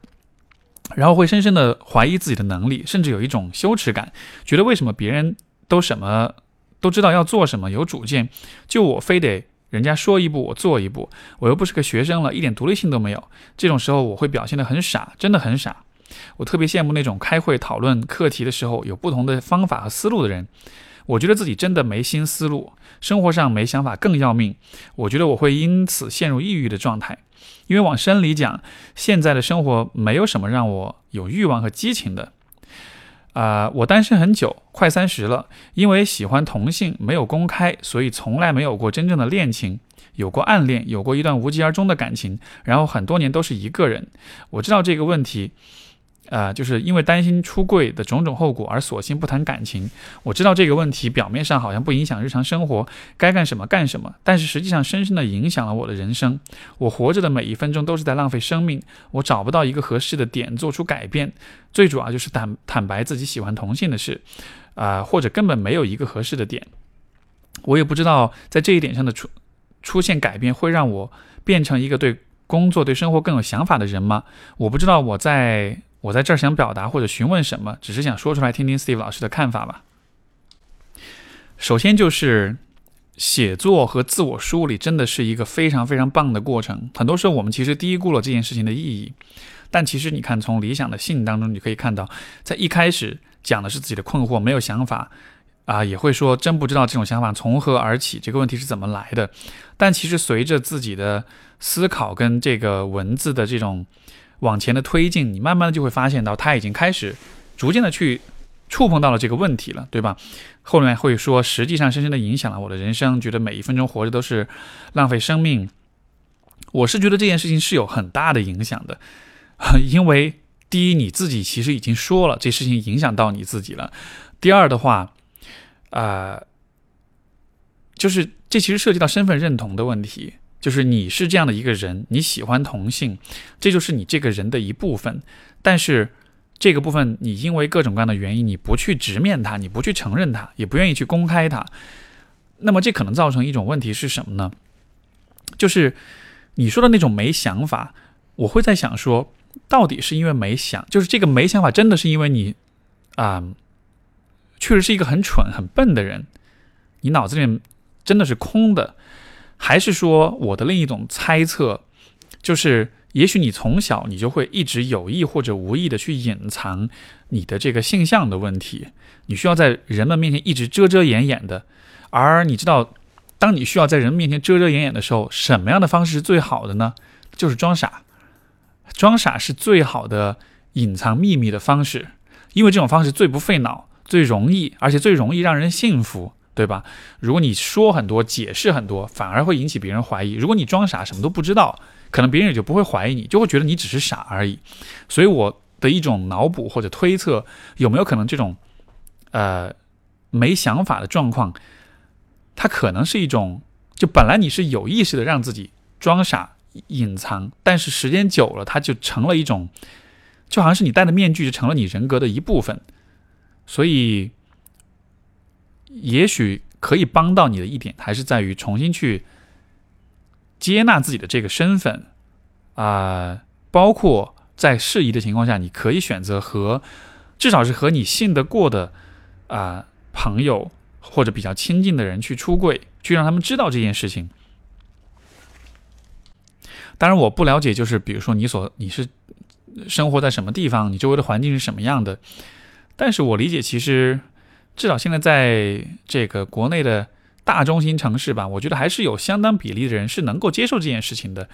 然后会深深的怀疑自己的能力，甚至有一种羞耻感，觉得为什么别人都什么都知道要做什么，有主见，就我非得人家说一步我做一步，我又不是个学生了，一点独立性都没有。这种时候我会表现得很傻，真的很傻。我特别羡慕那种开会讨论课题的时候有不同的方法和思路的人。我觉得自己真的没新思路，生活上没想法更要命。我觉得我会因此陷入抑郁的状态。因为往深里讲，现在的生活没有什么让我有欲望和激情的。啊，我单身很久，快三十了。因为喜欢同性，没有公开，所以从来没有过真正的恋情。有过暗恋，有过一段无疾而终的感情，然后很多年都是一个人。我知道这个问题。呃，就是因为担心出柜的种种后果而索性不谈感情。我知道这个问题表面上好像不影响日常生活，该干什么干什么，但是实际上深深的影响了我的人生。我活着的每一分钟都是在浪费生命。我找不到一个合适的点做出改变，最主要就是坦坦白自己喜欢同性的事，啊，或者根本没有一个合适的点。我也不知道在这一点上的出出现改变会让我变成一个对工作、对生活更有想法的人吗？我不知道我在。我在这儿想表达或者询问什么，只是想说出来听听 Steve 老师的看法吧。首先就是写作和自我梳理真的是一个非常非常棒的过程。很多时候我们其实低估了这件事情的意义，但其实你看从理想的信当中，你可以看到，在一开始讲的是自己的困惑，没有想法啊，也会说真不知道这种想法从何而起，这个问题是怎么来的。但其实随着自己的思考跟这个文字的这种。往前的推进，你慢慢的就会发现到，他已经开始逐渐的去触碰到了这个问题了，对吧？后面会说，实际上深深的影响了我的人生，觉得每一分钟活着都是浪费生命。我是觉得这件事情是有很大的影响的，因为第一，你自己其实已经说了这事情影响到你自己了；第二的话，啊，就是这其实涉及到身份认同的问题。就是你是这样的一个人，你喜欢同性，这就是你这个人的一部分。但是这个部分，你因为各种各样的原因，你不去直面它，你不去承认它，也不愿意去公开它。那么这可能造成一种问题是什么呢？就是你说的那种没想法，我会在想说，到底是因为没想，就是这个没想法，真的是因为你啊，确实是一个很蠢、很笨的人，你脑子里面真的是空的，还是说我的另一种猜测，就是也许你从小你就会一直有意或者无意的去隐藏你的这个性向的问题，你需要在人们面前一直遮遮掩掩的，而你知道。当你需要在人面前遮遮掩掩的时候，什么样的方式是最好的呢？就是装傻。装傻是最好的隐藏秘密的方式，因为这种方式最不费脑、最容易，而且最容易让人信服，对吧？如果你说很多、解释很多，反而会引起别人怀疑。如果你装傻，什么都不知道，可能别人也就不会怀疑你，就会觉得你只是傻而已。所以我的一种脑补或者推测，有没有可能这种呃没想法的状况？它可能是一种，就本来你是有意识的让自己装傻隐藏，但是时间久了，它就成了一种，就好像是你戴的面具就成了你人格的一部分。所以，也许可以帮到你的一点，还是在于重新去接纳自己的这个身份啊，包括在适宜的情况下，你可以选择和至少是和你信得过的啊朋友。或者比较亲近的人去出柜，去让他们知道这件事情。当然，我不了解，就是比如说你所你是生活在什么地方，你周围的环境是什么样的。但是我理解，其实至少现在在这个国内的大中心城市吧，我觉得还是有相当比例的人是能够接受这件事情的。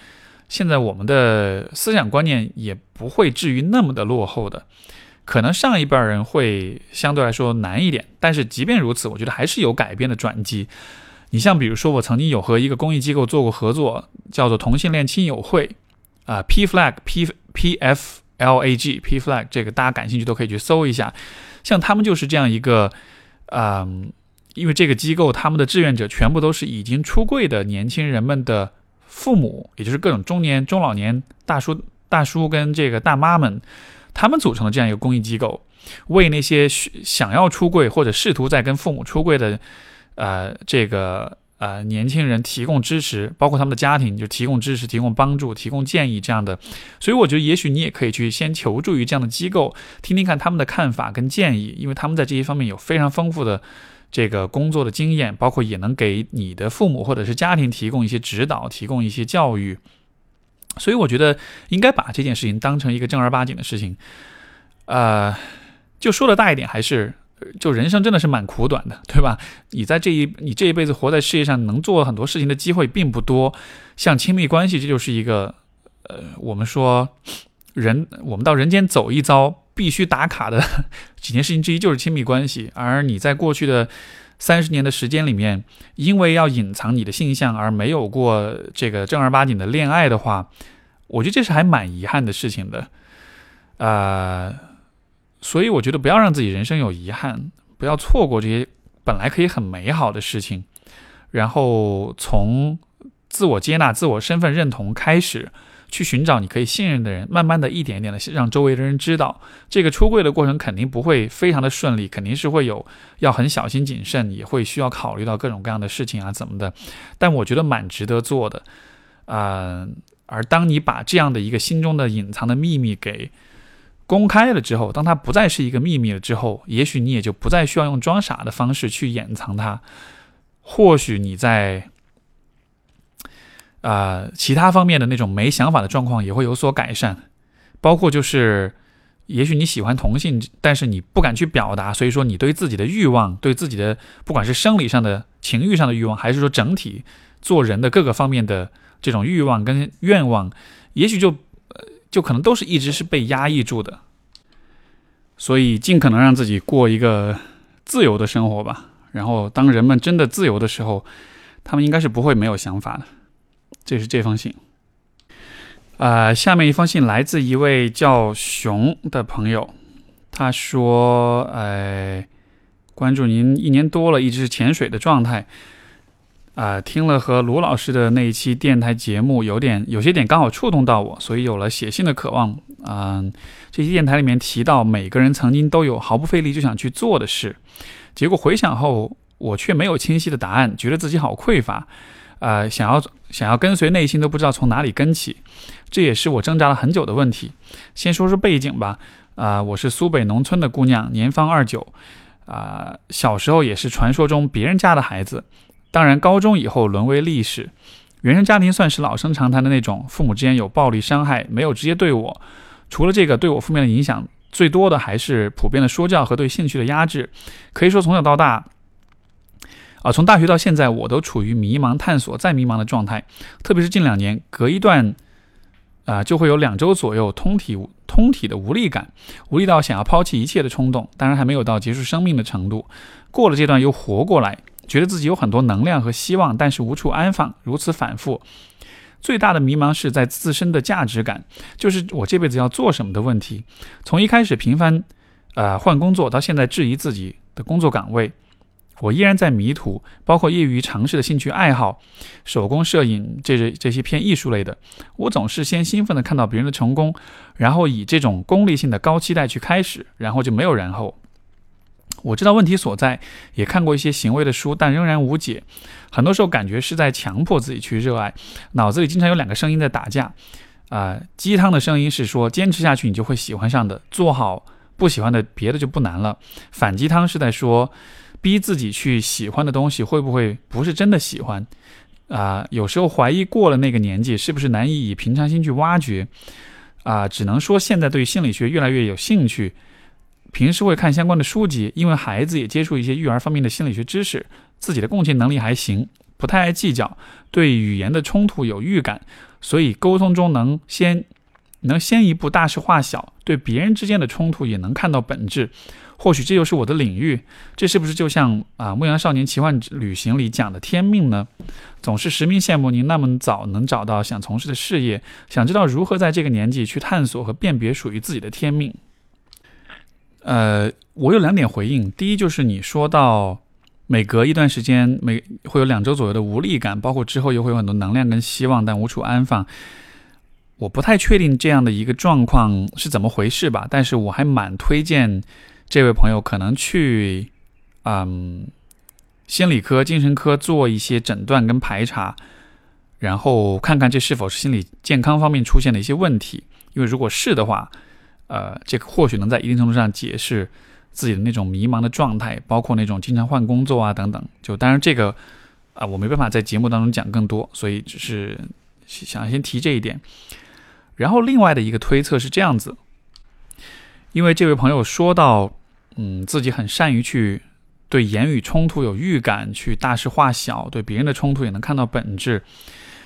现在我们的思想观念也不会至于那么的落后的。可能上一辈人会相对来说难一点，但是即便如此，我觉得还是有改变的转机。你像比如说，我曾经有和一个公益机构做过合作，叫做同性恋亲友会，啊，P Flag P P F L A G P Flag，这个大家感兴趣都可以去搜一下。像他们就是这样一个，嗯，因为这个机构他们的志愿者全部都是已经出柜的年轻人们的父母，也就是各种中年、中老年大叔、大叔跟这个大妈们。他们组成的这样一个公益机构，为那些想要出柜或者试图在跟父母出柜的，呃，这个呃年轻人提供支持，包括他们的家庭，就提供支持、提供帮助、提供建议这样的。所以我觉得，也许你也可以去先求助于这样的机构，听听看他们的看法跟建议，因为他们在这些方面有非常丰富的这个工作的经验，包括也能给你的父母或者是家庭提供一些指导，提供一些教育。所以我觉得应该把这件事情当成一个正儿八经的事情，呃，就说的大一点，还是就人生真的是蛮苦短的，对吧？你在这一你这一辈子活在世界上，能做很多事情的机会并不多。像亲密关系，这就是一个呃，我们说人我们到人间走一遭必须打卡的几件事情之一，就是亲密关系。而你在过去的。三十年的时间里面，因为要隐藏你的性向而没有过这个正儿八经的恋爱的话，我觉得这是还蛮遗憾的事情的，啊，所以我觉得不要让自己人生有遗憾，不要错过这些本来可以很美好的事情，然后从自我接纳、自我身份认同开始。去寻找你可以信任的人，慢慢的一点一点的让周围的人知道，这个出柜的过程肯定不会非常的顺利，肯定是会有要很小心谨慎，也会需要考虑到各种各样的事情啊怎么的，但我觉得蛮值得做的，啊，而当你把这样的一个心中的隐藏的秘密给公开了之后，当它不再是一个秘密了之后，也许你也就不再需要用装傻的方式去掩藏它，或许你在。啊，其他方面的那种没想法的状况也会有所改善，包括就是，也许你喜欢同性，但是你不敢去表达，所以说你对自己的欲望，对自己的不管是生理上的情欲上的欲望，还是说整体做人的各个方面的这种欲望跟愿望，也许就就可能都是一直是被压抑住的，所以尽可能让自己过一个自由的生活吧。然后当人们真的自由的时候，他们应该是不会没有想法的。这是这封信，啊，下面一封信来自一位叫熊的朋友，他说：“哎，关注您一年多了，一直是潜水的状态，啊，听了和卢老师的那一期电台节目，有点有些点刚好触动到我，所以有了写信的渴望。嗯，这期电台里面提到每个人曾经都有毫不费力就想去做的事，结果回想后，我却没有清晰的答案，觉得自己好匮乏。”呃，想要想要跟随内心都不知道从哪里跟起，这也是我挣扎了很久的问题。先说说背景吧，啊，我是苏北农村的姑娘，年方二九，啊，小时候也是传说中别人家的孩子，当然高中以后沦为历史。原生家庭算是老生常谈的那种，父母之间有暴力伤害，没有直接对我，除了这个对我负面的影响，最多的还是普遍的说教和对兴趣的压制。可以说从小到大，啊，从大学到现在，我都处于迷茫、探索再迷茫的状态。特别是近两年，隔一段，啊，就会有两周左右通体通体的无力感，无力到想要抛弃一切的冲动。当然还没有到结束生命的程度，过了这段又活过来。觉得自己有很多能量和希望，但是无处安放，如此反复。最大的迷茫是在自身的价值感，就是我这辈子要做什么的问题。从一开始频繁，呃换工作，到现在质疑自己的工作岗位，我依然在迷途。包括业余尝试的兴趣爱好，手工摄影，这这些偏艺术类的，我总是先兴奋的看到别人的成功，然后以这种功利性的高期待去开始，然后就没有然后。我知道问题所在，也看过一些行为的书，但仍然无解。很多时候感觉是在强迫自己去热爱，脑子里经常有两个声音在打架。啊，鸡汤的声音是说坚持下去你就会喜欢上的，做好不喜欢的，别的就不难了。反鸡汤是在说，逼自己去喜欢的东西会不会不是真的喜欢？啊，有时候怀疑过了那个年纪是不是难以以平常心去挖掘？啊，只能说现在对心理学越来越有兴趣。平时会看相关的书籍，因为孩子也接触一些育儿方面的心理学知识，自己的共情能力还行，不太爱计较，对语言的冲突有预感，所以沟通中能先能先一步大事化小，对别人之间的冲突也能看到本质。或许这就是我的领域，这是不是就像啊《牧羊少年奇幻旅行》里讲的天命呢？总是实名羡慕您那么早能找到想从事的事业，想知道如何在这个年纪去探索和辨别属于自己的天命。呃，我有两点回应。第一就是你说到每隔一段时间，每会有两周左右的无力感，包括之后又会有很多能量跟希望，但无处安放。我不太确定这样的一个状况是怎么回事吧，但是我还蛮推荐这位朋友可能去嗯心理科、精神科做一些诊断跟排查，然后看看这是否是心理健康方面出现的一些问题。因为如果是的话，呃，这个或许能在一定程度上解释自己的那种迷茫的状态，包括那种经常换工作啊等等。就当然这个啊，我没办法在节目当中讲更多，所以只是想先提这一点。然后另外的一个推测是这样子，因为这位朋友说到，嗯，自己很善于去对言语冲突有预感，去大事化小，对别人的冲突也能看到本质，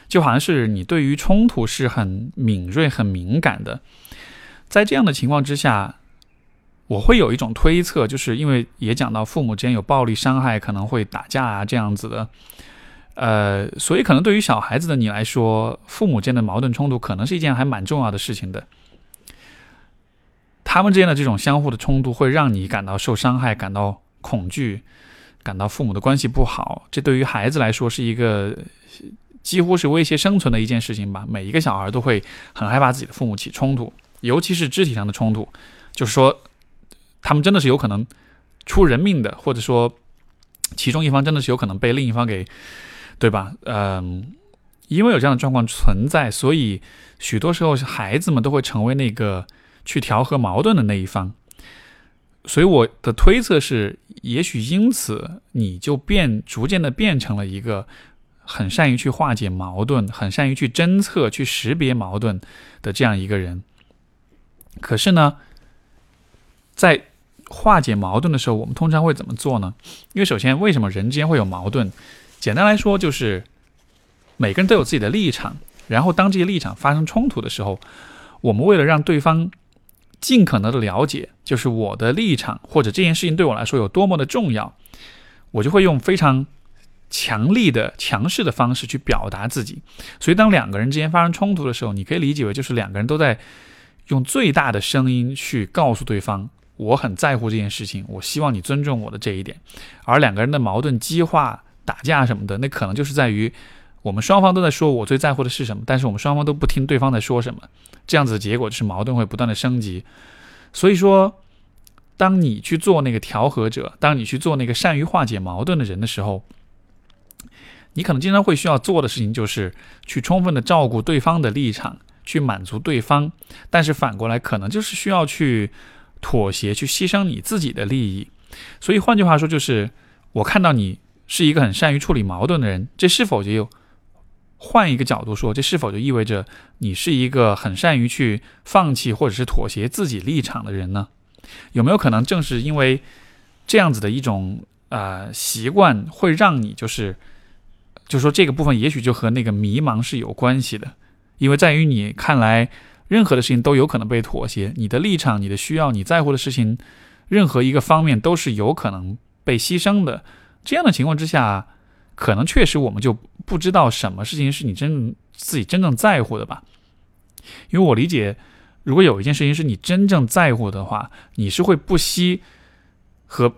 就好像是你对于冲突是很敏锐、很敏感的。在这样的情况之下，我会有一种推测，就是因为也讲到父母之间有暴力伤害，可能会打架啊这样子的，呃，所以可能对于小孩子的你来说，父母间的矛盾冲突可能是一件还蛮重要的事情的。他们之间的这种相互的冲突，会让你感到受伤害，感到恐惧，感到父母的关系不好。这对于孩子来说是一个几乎是威胁生存的一件事情吧。每一个小孩都会很害怕自己的父母起冲突。尤其是肢体上的冲突，就是说，他们真的是有可能出人命的，或者说，其中一方真的是有可能被另一方给，对吧？嗯，因为有这样的状况存在，所以许多时候孩子们都会成为那个去调和矛盾的那一方。所以我的推测是，也许因此你就变逐渐的变成了一个很善于去化解矛盾、很善于去侦测、去识别矛盾的这样一个人。可是呢，在化解矛盾的时候，我们通常会怎么做呢？因为首先，为什么人之间会有矛盾？简单来说，就是每个人都有自己的立场。然后，当这些立场发生冲突的时候，我们为了让对方尽可能的了解，就是我的立场或者这件事情对我来说有多么的重要，我就会用非常强力的、强势的方式去表达自己。所以，当两个人之间发生冲突的时候，你可以理解为就是两个人都在。用最大的声音去告诉对方，我很在乎这件事情，我希望你尊重我的这一点。而两个人的矛盾激化、打架什么的，那可能就是在于我们双方都在说我最在乎的是什么，但是我们双方都不听对方在说什么，这样子的结果就是矛盾会不断的升级。所以说，当你去做那个调和者，当你去做那个善于化解矛盾的人的时候，你可能经常会需要做的事情就是去充分的照顾对方的立场，去满足对方，但是反过来可能就是需要去妥协，去牺牲你自己的利益。所以换句话说，就是我看到你是一个很善于处理矛盾的人，这是否就有？换一个角度说，这是否就意味着你是一个很善于去放弃或者是妥协自己立场的人呢？有没有可能正是因为这样子的一种呃习惯，会让你就是，就说这个部分也许就和那个迷茫是有关系的，因为在于你看来，任何的事情都有可能被妥协，你的立场、你的需要、你在乎的事情，任何一个方面都是有可能被牺牲的。这样的情况之下。可能确实我们就不知道什么事情是你真自己真正在乎的吧，因为我理解，如果有一件事情是你真正在乎的话，你是会不惜和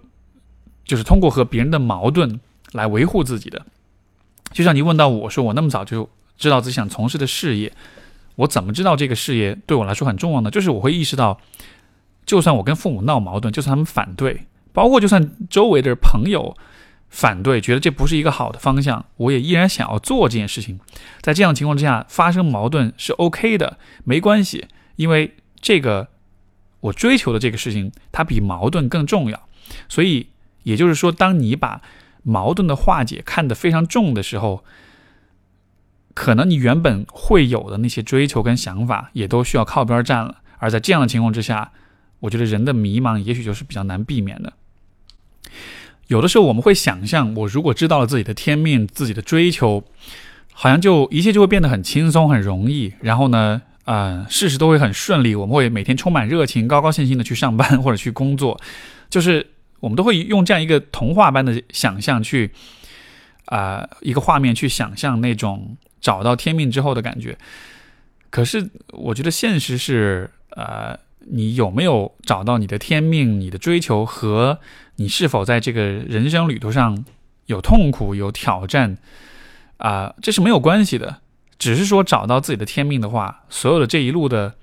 就是通过和别人的矛盾来维护自己的。就像你问到我说，我那么早就知道自己想从事的事业，我怎么知道这个事业对我来说很重要呢？就是我会意识到，就算我跟父母闹矛盾，就算他们反对，包括就算周围的朋友。反对，觉得这不是一个好的方向，我也依然想要做这件事情。在这样的情况之下，发生矛盾是 OK 的，没关系，因为这个我追求的这个事情，它比矛盾更重要。所以，也就是说，当你把矛盾的化解看得非常重的时候，可能你原本会有的那些追求跟想法，也都需要靠边站了。而在这样的情况之下，我觉得人的迷茫也许就是比较难避免的。有的时候我们会想象，我如果知道了自己的天命、自己的追求，好像就一切就会变得很轻松、很容易。然后呢，呃，事事都会很顺利。我们会每天充满热情、高高兴兴的去上班或者去工作，就是我们都会用这样一个童话般的想象去，啊，一个画面去想象那种找到天命之后的感觉。可是我觉得现实是，呃。你有没有找到你的天命？你的追求和你是否在这个人生旅途上有痛苦、有挑战啊？这是没有关系的。只是说找到自己的天命的话，所有的这一路的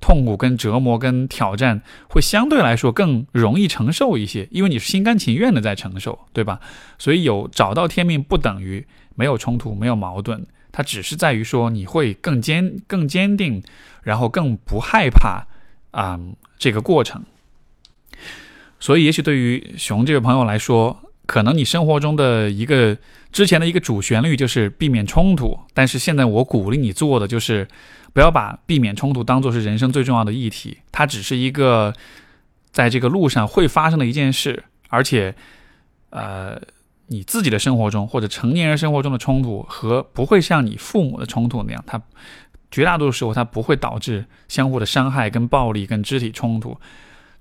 痛苦、跟折磨、跟挑战，会相对来说更容易承受一些，因为你是心甘情愿的在承受，对吧？所以有找到天命不等于没有冲突、没有矛盾，它只是在于说你会更坚、更坚定，然后更不害怕。啊，这个过程，所以也许对于熊这位朋友来说，可能你生活中的一个之前的一个主旋律就是避免冲突，但是现在我鼓励你做的就是不要把避免冲突当做是人生最重要的议题，它只是一个在这个路上会发生的一件事，而且，呃，你自己的生活中或者成年人生活中的冲突和不会像你父母的冲突那样，它。绝大多数时候，它不会导致相互的伤害、跟暴力、跟肢体冲突。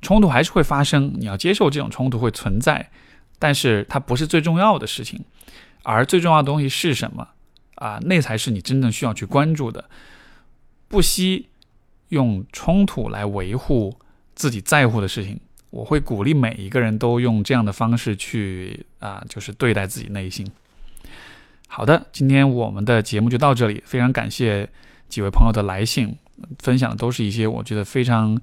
冲突还是会发生，你要接受这种冲突会存在，但是它不是最重要的事情。而最重要的东西是什么啊？那才是你真正需要去关注的。不惜用冲突来维护自己在乎的事情。我会鼓励每一个人都用这样的方式去啊，就是对待自己内心。好的，今天我们的节目就到这里，非常感谢。几位朋友的来信，分享的都是一些我觉得非常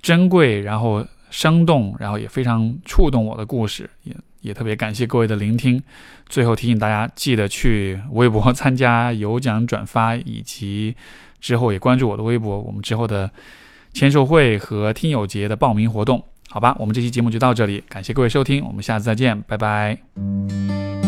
珍贵，然后生动，然后也非常触动我的故事，也也特别感谢各位的聆听。最后提醒大家，记得去微博参加有奖转发，以及之后也关注我的微博，我们之后的签售会和听友节的报名活动。好吧，我们这期节目就到这里，感谢各位收听，我们下次再见，拜拜。